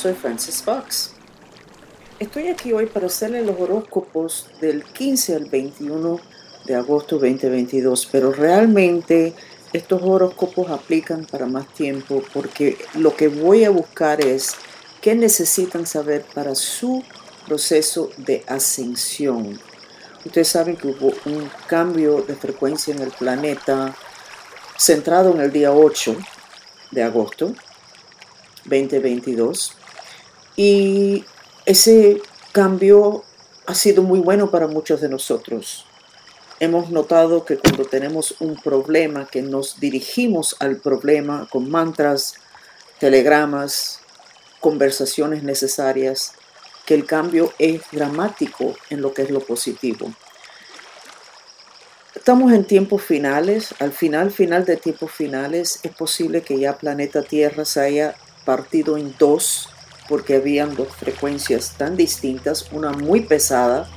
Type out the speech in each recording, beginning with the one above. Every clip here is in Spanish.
soy Francis Fox. Estoy aquí hoy para hacerle los horóscopos del 15 al 21 de agosto 2022, pero realmente estos horóscopos aplican para más tiempo porque lo que voy a buscar es qué necesitan saber para su proceso de ascensión. Ustedes saben que hubo un cambio de frecuencia en el planeta centrado en el día 8 de agosto 2022 y ese cambio ha sido muy bueno para muchos de nosotros. Hemos notado que cuando tenemos un problema, que nos dirigimos al problema con mantras, telegramas, conversaciones necesarias, que el cambio es dramático en lo que es lo positivo. Estamos en tiempos finales, al final, final de tiempos finales, es posible que ya planeta Tierra se haya partido en dos porque habían dos frecuencias tan distintas, una muy pesada,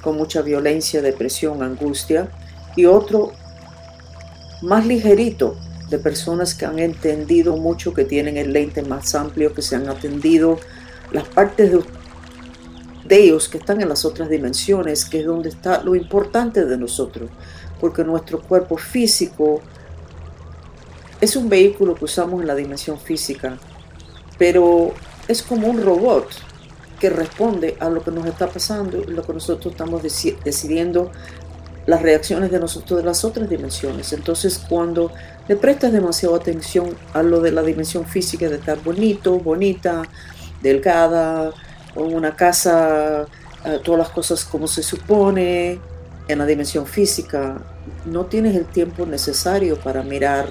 con mucha violencia, depresión, angustia, y otro más ligerito, de personas que han entendido mucho, que tienen el lente más amplio, que se han atendido las partes de, de ellos que están en las otras dimensiones, que es donde está lo importante de nosotros, porque nuestro cuerpo físico es un vehículo que usamos en la dimensión física, pero es como un robot que responde a lo que nos está pasando lo que nosotros estamos decidiendo las reacciones de nosotros de las otras dimensiones. Entonces, cuando le prestas demasiada atención a lo de la dimensión física, de estar bonito, bonita, delgada, con una casa, eh, todas las cosas como se supone, en la dimensión física, no tienes el tiempo necesario para mirar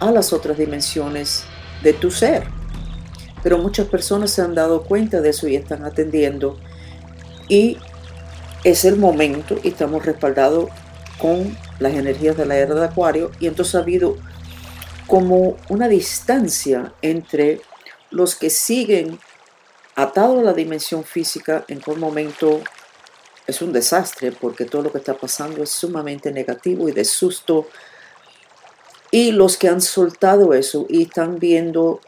a las otras dimensiones de tu ser. Pero muchas personas se han dado cuenta de eso y están atendiendo. Y es el momento y estamos respaldados con las energías de la era de Acuario. Y entonces ha habido como una distancia entre los que siguen atados a la dimensión física en un momento es un desastre porque todo lo que está pasando es sumamente negativo y de susto. Y los que han soltado eso y están viendo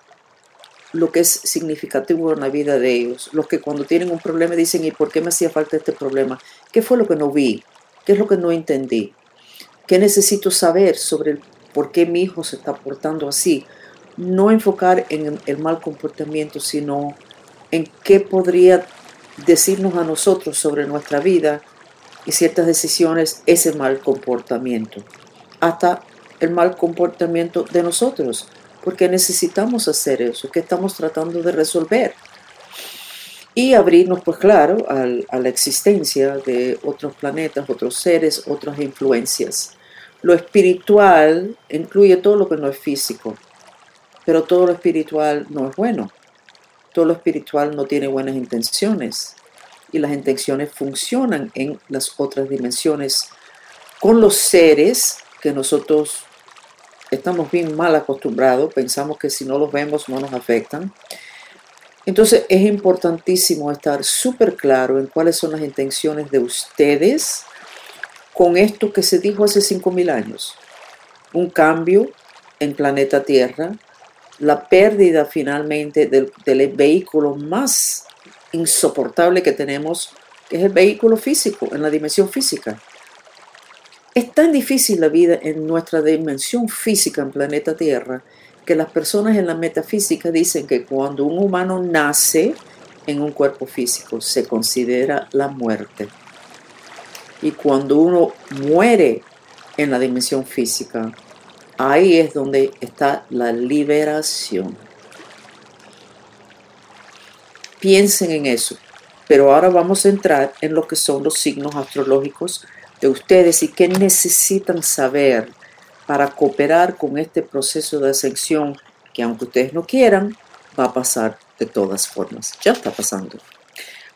lo que es significativo en la vida de ellos. Los que cuando tienen un problema dicen, ¿y por qué me hacía falta este problema? ¿Qué fue lo que no vi? ¿Qué es lo que no entendí? ¿Qué necesito saber sobre por qué mi hijo se está portando así? No enfocar en el mal comportamiento, sino en qué podría decirnos a nosotros sobre nuestra vida y ciertas decisiones ese mal comportamiento. Hasta el mal comportamiento de nosotros porque necesitamos hacer eso, que estamos tratando de resolver. Y abrirnos, pues claro, a la existencia de otros planetas, otros seres, otras influencias. Lo espiritual incluye todo lo que no es físico, pero todo lo espiritual no es bueno. Todo lo espiritual no tiene buenas intenciones y las intenciones funcionan en las otras dimensiones con los seres que nosotros estamos bien mal acostumbrados, pensamos que si no los vemos no nos afectan. Entonces es importantísimo estar súper claro en cuáles son las intenciones de ustedes con esto que se dijo hace 5.000 años. Un cambio en planeta Tierra, la pérdida finalmente del, del vehículo más insoportable que tenemos, que es el vehículo físico, en la dimensión física. Es tan difícil la vida en nuestra dimensión física en planeta Tierra que las personas en la metafísica dicen que cuando un humano nace en un cuerpo físico se considera la muerte. Y cuando uno muere en la dimensión física, ahí es donde está la liberación. Piensen en eso. Pero ahora vamos a entrar en lo que son los signos astrológicos de ustedes y qué necesitan saber para cooperar con este proceso de ascensión que aunque ustedes no quieran, va a pasar de todas formas. Ya está pasando.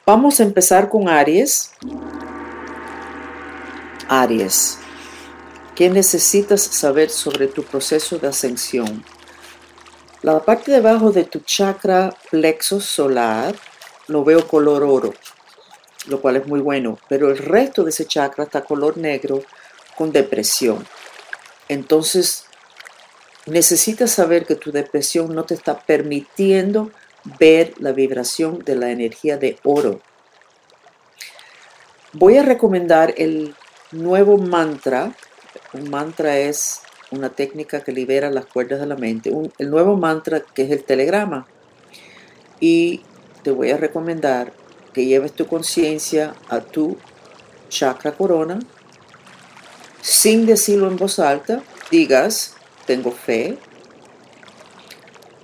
Vamos a empezar con Aries. Aries, ¿qué necesitas saber sobre tu proceso de ascensión? La parte de abajo de tu chakra plexo solar lo veo color oro lo cual es muy bueno, pero el resto de ese chakra está color negro con depresión. Entonces, necesitas saber que tu depresión no te está permitiendo ver la vibración de la energía de oro. Voy a recomendar el nuevo mantra. Un mantra es una técnica que libera las cuerdas de la mente. el nuevo mantra que es el telegrama. Y te voy a recomendar que lleves tu conciencia a tu chakra corona sin decirlo en voz alta. Digas, tengo fe.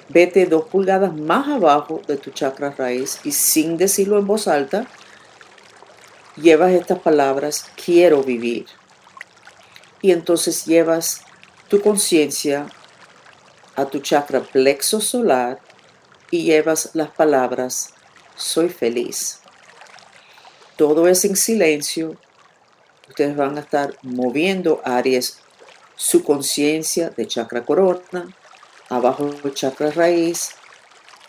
Vete dos pulgadas más abajo de tu chakra raíz y sin decirlo en voz alta, llevas estas palabras, quiero vivir. Y entonces llevas tu conciencia a tu chakra plexo solar y llevas las palabras, soy feliz. Todo es en silencio. Ustedes van a estar moviendo Aries su conciencia de chakra corona, abajo del chakra raíz,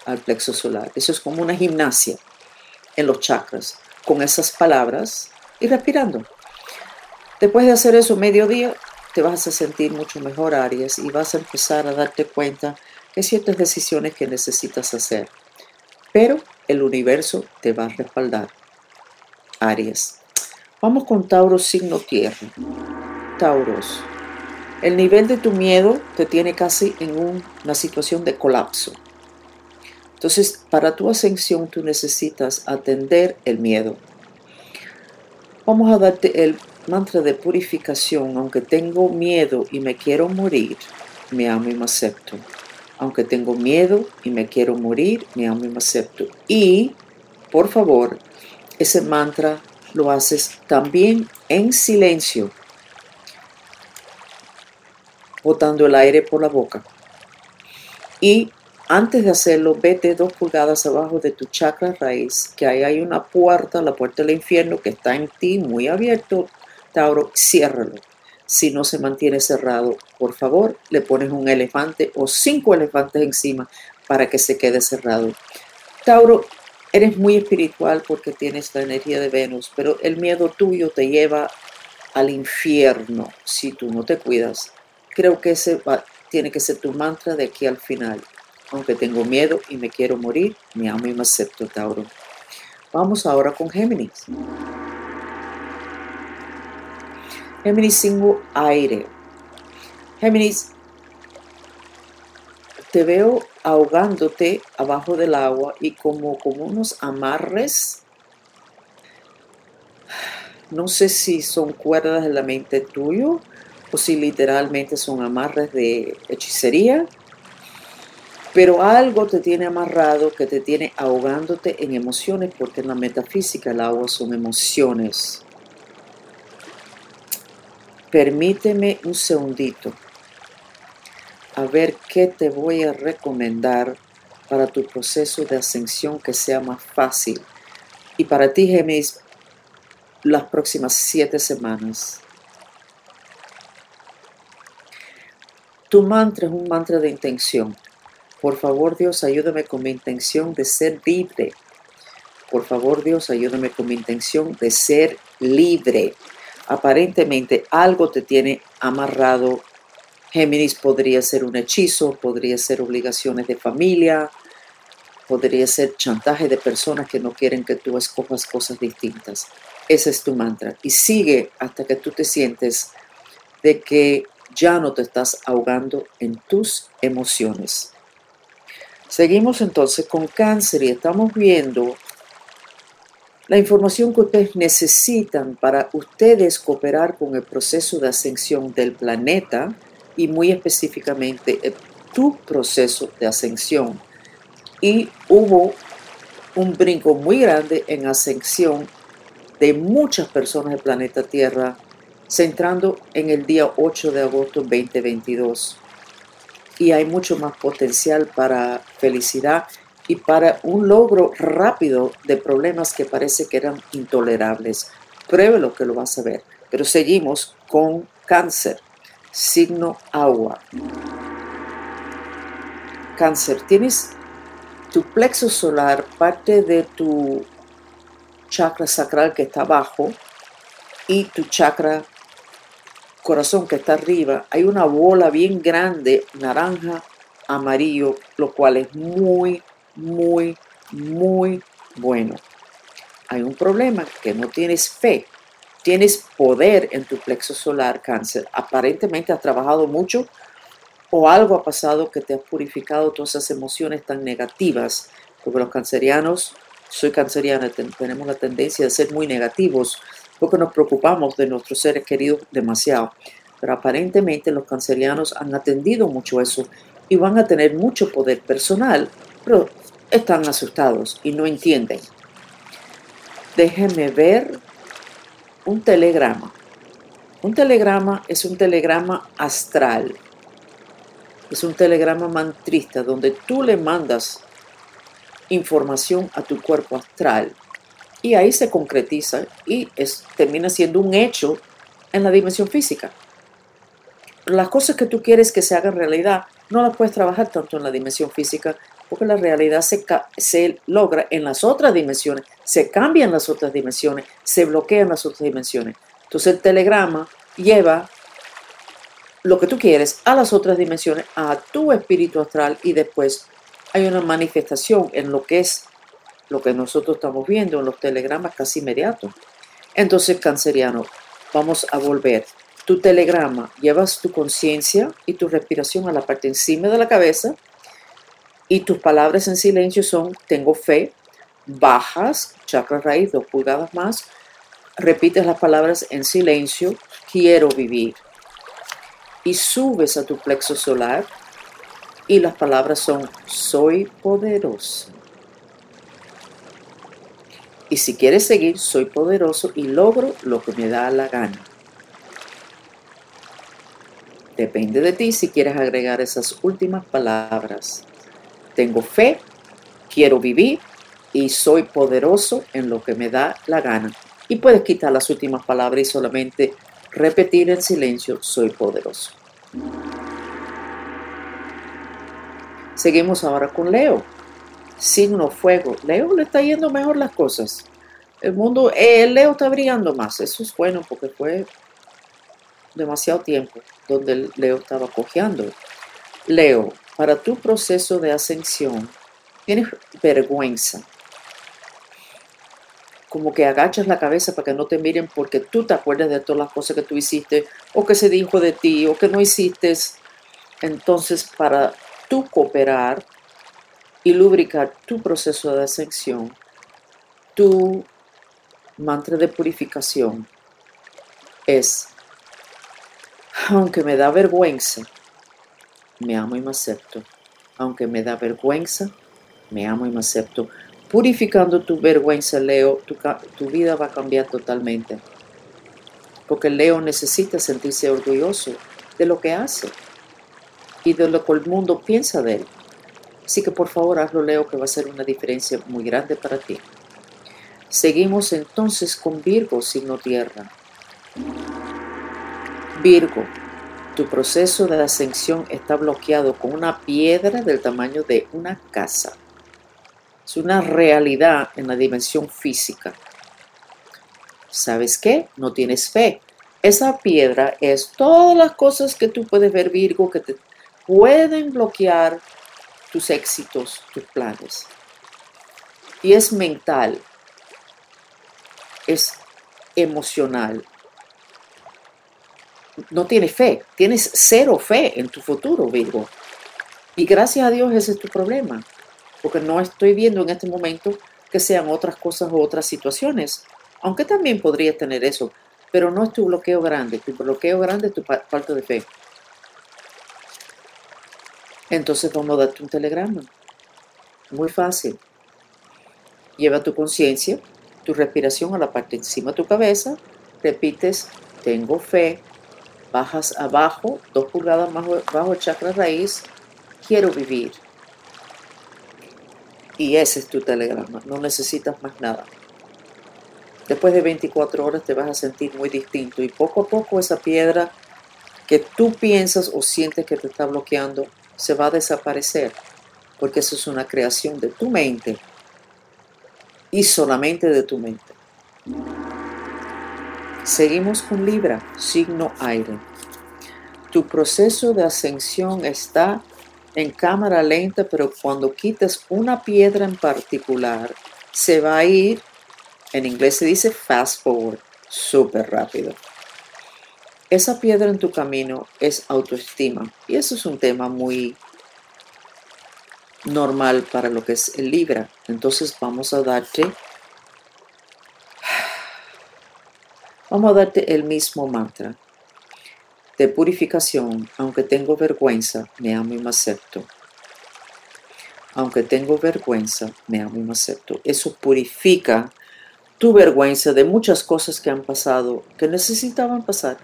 al plexo solar. Eso es como una gimnasia en los chakras, con esas palabras y respirando. Después de hacer eso mediodía, te vas a sentir mucho mejor, Aries, y vas a empezar a darte cuenta de ciertas decisiones que necesitas hacer. Pero el universo te va a respaldar. Aries. Vamos con Tauro signo tierra. Tauros. El nivel de tu miedo te tiene casi en una situación de colapso. Entonces, para tu ascensión tú necesitas atender el miedo. Vamos a darte el mantra de purificación. Aunque tengo miedo y me quiero morir, me amo y me acepto. Aunque tengo miedo y me quiero morir, me amo y me acepto. Y, por favor, ese mantra lo haces también en silencio botando el aire por la boca. Y antes de hacerlo, vete dos pulgadas abajo de tu chakra raíz, que ahí hay una puerta, la puerta del infierno, que está en ti, muy abierto. Tauro, ciérralo. Si no se mantiene cerrado, por favor, le pones un elefante o cinco elefantes encima para que se quede cerrado. Tauro, eres muy espiritual porque tienes la energía de Venus, pero el miedo tuyo te lleva al infierno si tú no te cuidas. Creo que ese tiene que ser tu mantra de aquí al final. Aunque tengo miedo y me quiero morir, me amo y me acepto, Tauro. Vamos ahora con Géminis. Géminis signo aire. Géminis, te veo ahogándote abajo del agua y como, como unos amarres. No sé si son cuerdas de la mente tuyo o si literalmente son amarres de hechicería, pero algo te tiene amarrado que te tiene ahogándote en emociones, porque en la metafísica el agua son emociones. Permíteme un segundito a ver qué te voy a recomendar para tu proceso de ascensión que sea más fácil. Y para ti, Géminis, las próximas siete semanas. Tu mantra es un mantra de intención. Por favor, Dios, ayúdame con mi intención de ser libre. Por favor, Dios, ayúdame con mi intención de ser libre. Aparentemente algo te tiene amarrado. Géminis podría ser un hechizo, podría ser obligaciones de familia, podría ser chantaje de personas que no quieren que tú escojas cosas distintas. Ese es tu mantra. Y sigue hasta que tú te sientes de que ya no te estás ahogando en tus emociones. Seguimos entonces con cáncer y estamos viendo la información que ustedes necesitan para ustedes cooperar con el proceso de ascensión del planeta y muy específicamente tu proceso de ascensión. Y hubo un brinco muy grande en ascensión de muchas personas del planeta Tierra centrando en el día 8 de agosto 2022. Y hay mucho más potencial para felicidad y para un logro rápido de problemas que parece que eran intolerables. Pruébelo que lo vas a ver. Pero seguimos con cáncer, signo agua. Cáncer, tienes tu plexo solar, parte de tu chakra sacral que está abajo y tu chakra corazón que está arriba, hay una bola bien grande, naranja, amarillo, lo cual es muy, muy, muy bueno. Hay un problema que no tienes fe, tienes poder en tu plexo solar cáncer. Aparentemente has trabajado mucho o algo ha pasado que te ha purificado todas esas emociones tan negativas, porque los cancerianos, soy canceriana, tenemos la tendencia de ser muy negativos porque nos preocupamos de nuestros seres queridos demasiado. Pero aparentemente los cancerianos han atendido mucho eso y van a tener mucho poder personal, pero están asustados y no entienden. Déjenme ver un telegrama. Un telegrama es un telegrama astral. Es un telegrama mantrista donde tú le mandas información a tu cuerpo astral y ahí se concretiza y es, termina siendo un hecho en la dimensión física. Las cosas que tú quieres que se hagan realidad no las puedes trabajar tanto en la dimensión física porque la realidad se, se logra en las otras dimensiones, se cambian las otras dimensiones, se bloquean las otras dimensiones. Entonces el telegrama lleva lo que tú quieres a las otras dimensiones, a tu espíritu astral y después hay una manifestación en lo que es lo que nosotros estamos viendo en los telegramas casi inmediatos. Entonces, canceriano, vamos a volver. Tu telegrama, llevas tu conciencia y tu respiración a la parte encima de la cabeza y tus palabras en silencio son tengo fe, bajas, chakra raíz, dos pulgadas más, repites las palabras en silencio, quiero vivir. Y subes a tu plexo solar y las palabras son soy poderoso. Y si quieres seguir, soy poderoso y logro lo que me da la gana. Depende de ti si quieres agregar esas últimas palabras. Tengo fe, quiero vivir y soy poderoso en lo que me da la gana. Y puedes quitar las últimas palabras y solamente repetir en silencio, soy poderoso. Seguimos ahora con Leo signo fuego. Leo le está yendo mejor las cosas. El mundo, el Leo está brillando más. Eso es bueno porque fue demasiado tiempo donde Leo estaba cojeando. Leo, para tu proceso de ascensión, tienes vergüenza. Como que agachas la cabeza para que no te miren porque tú te acuerdas de todas las cosas que tú hiciste o que se dijo de ti o que no hiciste. Entonces, para tú cooperar, y lubricar tu proceso de ascensión, tu mantra de purificación es, aunque me da vergüenza, me amo y me acepto. Aunque me da vergüenza, me amo y me acepto. Purificando tu vergüenza, Leo, tu, vida va a cambiar totalmente. Porque Leo necesita sentirse orgulloso de lo que hace y de lo que el mundo piensa de él. Así que por favor hazlo, Leo, que va a ser una diferencia muy grande para ti. Seguimos entonces con Virgo, signo tierra. Virgo, tu proceso de ascensión está bloqueado con una piedra del tamaño de una casa. Es una realidad en la dimensión física. ¿Sabes qué? No tienes fe. Esa piedra es todas las cosas que tú puedes ver, Virgo, que te pueden bloquear tus éxitos, tus planes. Y es mental, es emocional. No tienes fe, tienes cero fe en tu futuro, Virgo. Y gracias a Dios ese es tu problema, porque no estoy viendo en este momento que sean otras cosas o otras situaciones, aunque también podrías tener eso, pero no es tu bloqueo grande, tu bloqueo grande es tu falta de fe. Entonces vamos a darte un telegrama. Muy fácil. Lleva tu conciencia, tu respiración a la parte encima de tu cabeza, repites, tengo fe, bajas abajo, dos pulgadas más bajo el chakra raíz, quiero vivir. Y ese es tu telegrama, no necesitas más nada. Después de 24 horas te vas a sentir muy distinto y poco a poco esa piedra que tú piensas o sientes que te está bloqueando se va a desaparecer, porque eso es una creación de tu mente y solamente de tu mente. Seguimos con Libra, signo aire. Tu proceso de ascensión está en cámara lenta, pero cuando quites una piedra en particular, se va a ir, en inglés se dice fast forward, súper rápido. Esa piedra en tu camino es autoestima y eso es un tema muy normal para lo que es el Libra. Entonces vamos a darte, vamos a darte el mismo mantra de purificación. Aunque tengo vergüenza, me amo y me acepto. Aunque tengo vergüenza, me amo y me acepto. Eso purifica tu vergüenza de muchas cosas que han pasado, que necesitaban pasar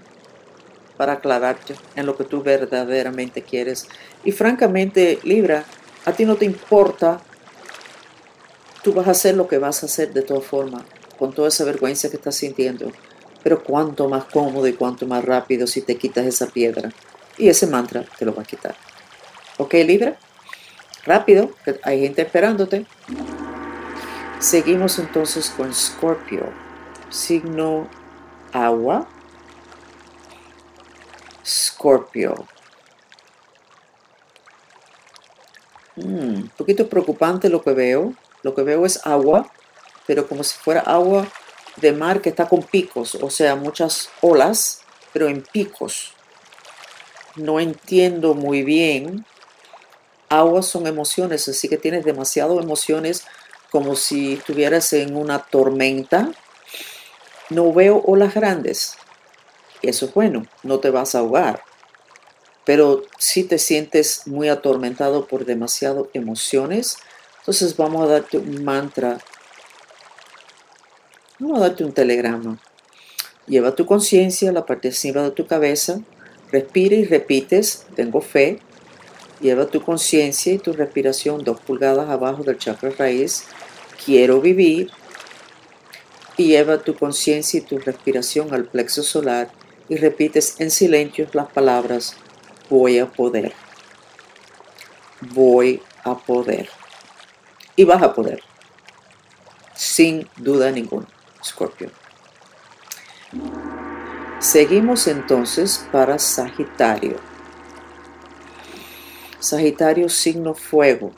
para aclararte en lo que tú verdaderamente quieres. Y francamente, Libra, a ti no te importa, tú vas a hacer lo que vas a hacer de todas formas, con toda esa vergüenza que estás sintiendo. Pero cuánto más cómodo y cuánto más rápido si te quitas esa piedra. Y ese mantra te lo va a quitar. ¿Ok, Libra? Rápido, que hay gente esperándote. Seguimos entonces con Scorpio, signo agua. Scorpio. Un mm, poquito preocupante lo que veo. Lo que veo es agua, pero como si fuera agua de mar que está con picos, o sea, muchas olas, pero en picos. No entiendo muy bien. Aguas son emociones, así que tienes demasiado emociones como si estuvieras en una tormenta. No veo olas grandes. Eso es bueno, no te vas a ahogar pero si te sientes muy atormentado por demasiado emociones, entonces vamos a darte un mantra, vamos a darte un telegrama. Lleva tu conciencia a la parte de tu cabeza, respira y repites, tengo fe. Lleva tu conciencia y tu respiración dos pulgadas abajo del chakra raíz, quiero vivir. Y lleva tu conciencia y tu respiración al plexo solar y repites en silencio las palabras voy a poder. Voy a poder. Y vas a poder. Sin duda ninguna, Scorpio. Seguimos entonces para Sagitario. Sagitario, signo fuego.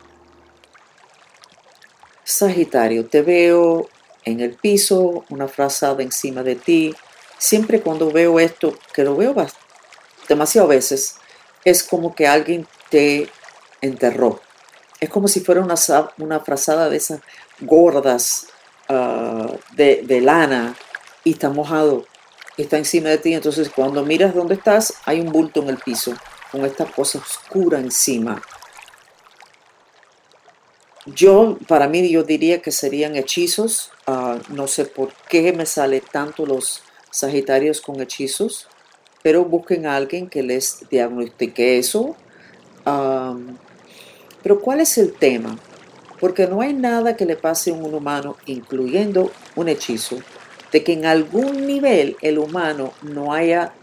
Sagitario, te veo en el piso, una frazada encima de ti. Siempre cuando veo esto, que lo veo demasiado veces, es como que alguien te enterró. Es como si fuera una, una frazada de esas gordas ah, de, lana y está mojado, está encima de ti. Entonces cuando miras dónde estás, hay un bulto en el piso con esta cosa oscura encima. Yo, para mí, yo diría que serían hechizos. Ah, no sé por qué me sale tanto los Sagitarios con hechizos pero busquen a alguien que les diagnostique eso. pero ¿cuál es el tema? Porque no hay nada que le pase a un humano, incluyendo un hechizo, de que en algún nivel el humano no haya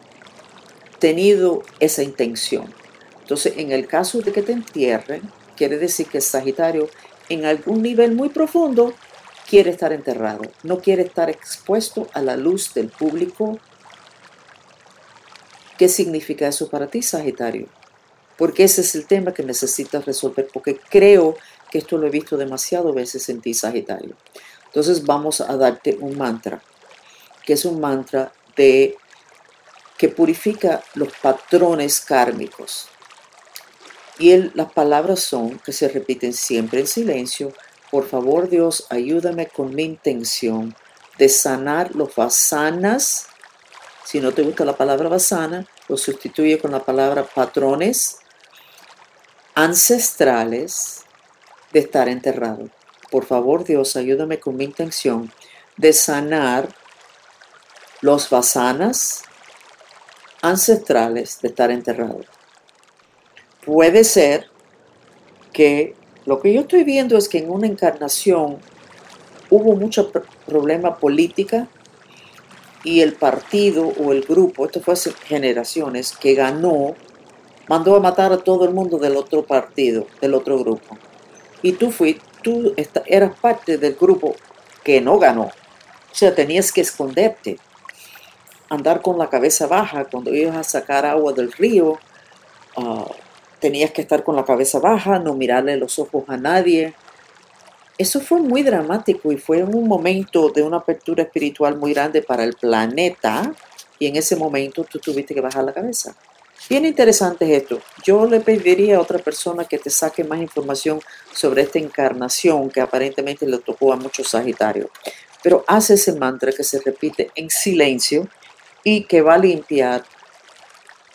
tenido esa intención. Entonces, en el caso de que te entierren, quiere decir que Sagitario en algún nivel muy profundo quiere estar enterrado, no quiere estar expuesto a la luz del público ¿Qué significa eso para ti, Sagitario? Porque ese es el tema que necesitas resolver, porque creo que esto lo he visto demasiado veces en ti, Sagitario. Entonces vamos a darte un mantra, que es un mantra de que purifica los patrones kármicos. Y las palabras son, que se repiten siempre en silencio, por favor Dios, ayúdame con mi intención de sanar los vasanas si no te gusta la palabra basana, lo sustituye con la palabra patrones ancestrales de estar enterrado. Por favor, Dios, ayúdame con mi intención de sanar los basanas ancestrales de estar enterrado. Puede ser que lo que yo estoy viendo es que en una encarnación hubo mucho problema política y el partido o el grupo, esto fue hace generaciones, que ganó, mandó a matar a todo el mundo del otro partido, del otro grupo. Y tú fuiste, tú eras parte del grupo que no ganó. O sea, tenías que esconderte, andar con la cabeza baja cuando ibas a sacar agua del río, ah, tenías que estar con la cabeza baja, no mirarle los ojos a nadie. Eso fue muy dramático y fue un momento de una apertura espiritual muy grande para el planeta y en ese momento tú tuviste que bajar la cabeza. Bien interesante es esto. Yo le pediría a otra persona que te saque más información sobre esta encarnación que aparentemente le tocó a muchos Sagitarios. Pero hace ese mantra que se repite en silencio y que va a limpiar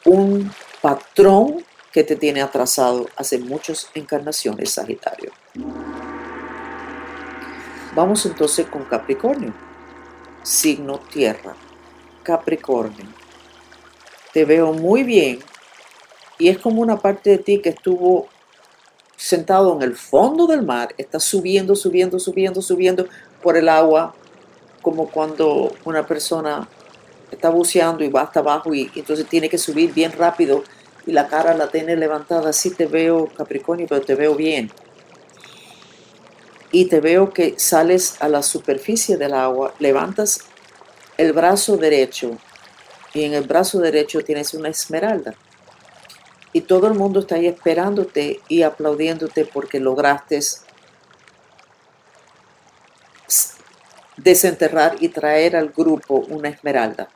un patrón que te tiene atrasado hace muchas encarnaciones, Sagitario. Vamos entonces con Capricornio, signo tierra. Capricornio, te veo muy bien y es como una parte de ti que estuvo sentado en el fondo del mar, está subiendo, subiendo, subiendo, subiendo por el agua, como cuando una persona está buceando y va hasta abajo y, entonces tiene que subir bien rápido y la cara la tiene levantada. Así te veo, Capricornio, pero te veo bien. Y te veo que sales a la superficie del agua, levantas el brazo derecho y en el brazo derecho tienes una esmeralda. Y todo el mundo está ahí esperándote y aplaudiéndote porque lograste desenterrar y traer al grupo una esmeralda.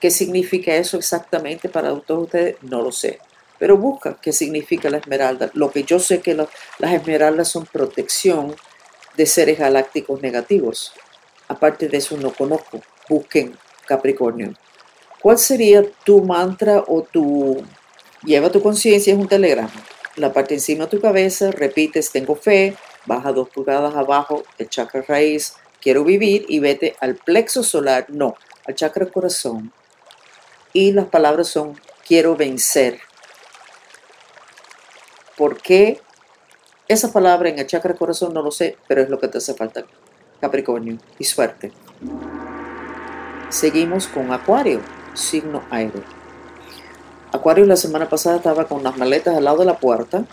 ¿Qué significa eso exactamente para todos ustedes? No lo sé. Pero busca qué significa la esmeralda. Lo que yo sé que las esmeraldas son protección de seres galácticos negativos. Aparte de eso no conozco. Busquen Capricornio. ¿Cuál sería tu mantra o tu... Lleva tu conciencia, es un telegrama. La parte encima de tu cabeza, repites, tengo fe, baja dos pulgadas abajo, el chakra raíz, quiero vivir y vete al plexo solar, no, al chakra corazón. Y las palabras son, quiero vencer. ¿Por qué esa palabra en el chakra corazón? No lo sé, pero es lo que te hace falta, Capricornio. Y suerte. Seguimos con Acuario, signo aire. Acuario la semana pasada estaba con las maletas al lado de la puerta.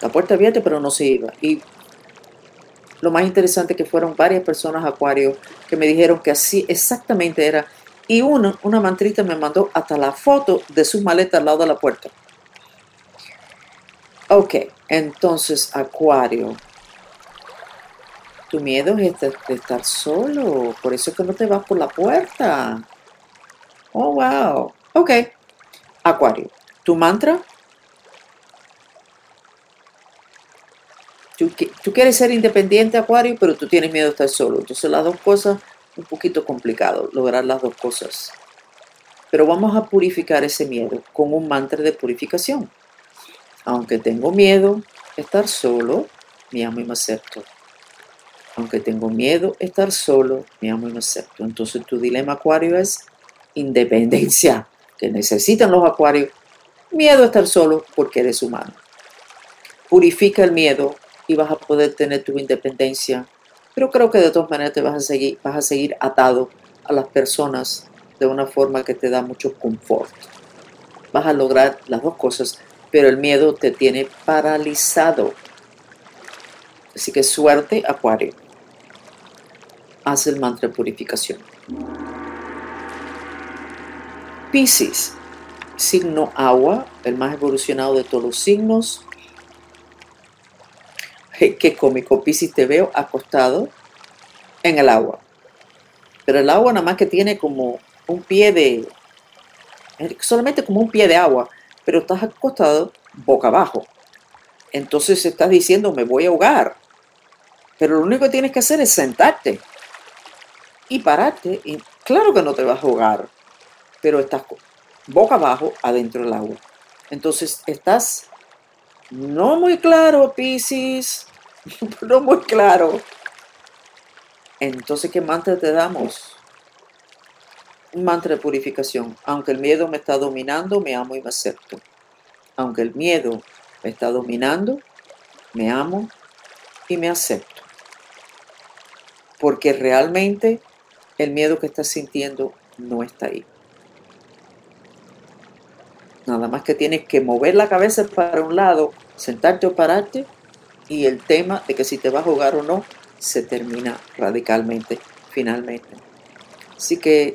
La puerta abierta, pero no se iba. Y lo más interesante que fueron varias personas Acuario que me dijeron que así exactamente era. Y una, una mantrita me mandó hasta la foto de su maleta al lado de la puerta. Ok, entonces Acuario, tu miedo es de, estar solo, por eso es que no te vas por la puerta. Oh, wow. Ok, Acuario, tu mantra Tú, quieres ser independiente, Acuario, pero tú tienes miedo de estar solo. Entonces las dos cosas, un poquito complicado lograr las dos cosas. Pero vamos a purificar ese miedo con un mantra de purificación. Aunque tengo miedo estar solo, me amo y me acepto. Aunque tengo miedo estar solo, me amo y me acepto. Entonces tu dilema acuario es independencia, que necesitan los acuarios. Miedo a estar solo porque eres humano. Purifica el miedo y vas a poder tener tu independencia. Pero creo que de todas maneras te vas a seguir, vas a seguir atado a las personas de una forma que te da mucho confort. Vas a lograr las dos cosas, pero el miedo te tiene paralizado. Así que suerte, Acuario. Haz el mantra de purificación. Piscis, signo agua, el más evolucionado de todos los signos, qué cómico, Piscis, te veo acostado en el agua. Pero el agua nada más que tiene como un pie de, solamente como un pie de agua, pero estás acostado boca abajo. Entonces estás diciendo, me voy a ahogar. Pero lo único que tienes que hacer es sentarte y pararte. Y claro que no te vas a ahogar, pero estás boca abajo adentro del agua. Entonces estás no muy claro, Piscis, no muy claro. Entonces, ¿qué mantra te damos? Un mantra de purificación. Aunque el miedo me está dominando, me amo y me acepto. Aunque el miedo me está dominando, me amo y me acepto. Porque realmente el miedo que estás sintiendo no está ahí. Nada más que tienes que mover la cabeza para un lado, sentarte o pararte y el tema de que si te vas a jugar o no se termina radicalmente, finalmente. Así que,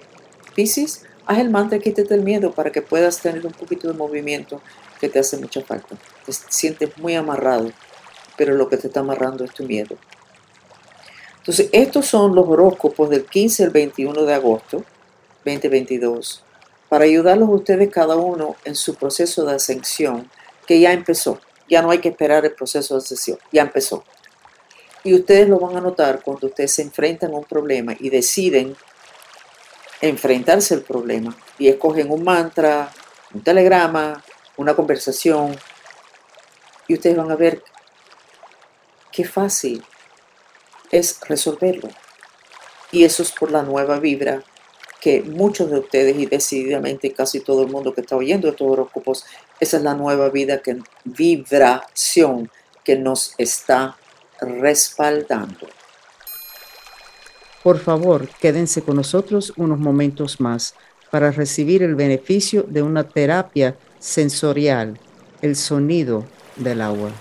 Piscis, haz el mantra quítate el miedo para que puedas tener un poquito de movimiento que te hace mucha falta. Te sientes muy amarrado, pero lo que te está amarrando es tu miedo. Entonces, estos son los horóscopos del 15 al 21 de agosto 2022 para ayudarlos ustedes cada uno en su proceso de ascensión que ya empezó. Ya no hay que esperar el proceso de ascensión, ya empezó. Y ustedes lo van a notar cuando ustedes se enfrentan a un problema y deciden enfrentarse al problema y escogen un mantra, un telegrama, una conversación y ustedes van a ver qué fácil es resolverlo. Y eso es por la nueva vibra que muchos de ustedes y decididamente casi todo el mundo que está oyendo estos horóscopos, esa es la nueva vida que vibración que nos está respaldando. Por favor, quédense con nosotros unos momentos más para recibir el beneficio de una terapia sensorial, el sonido del agua.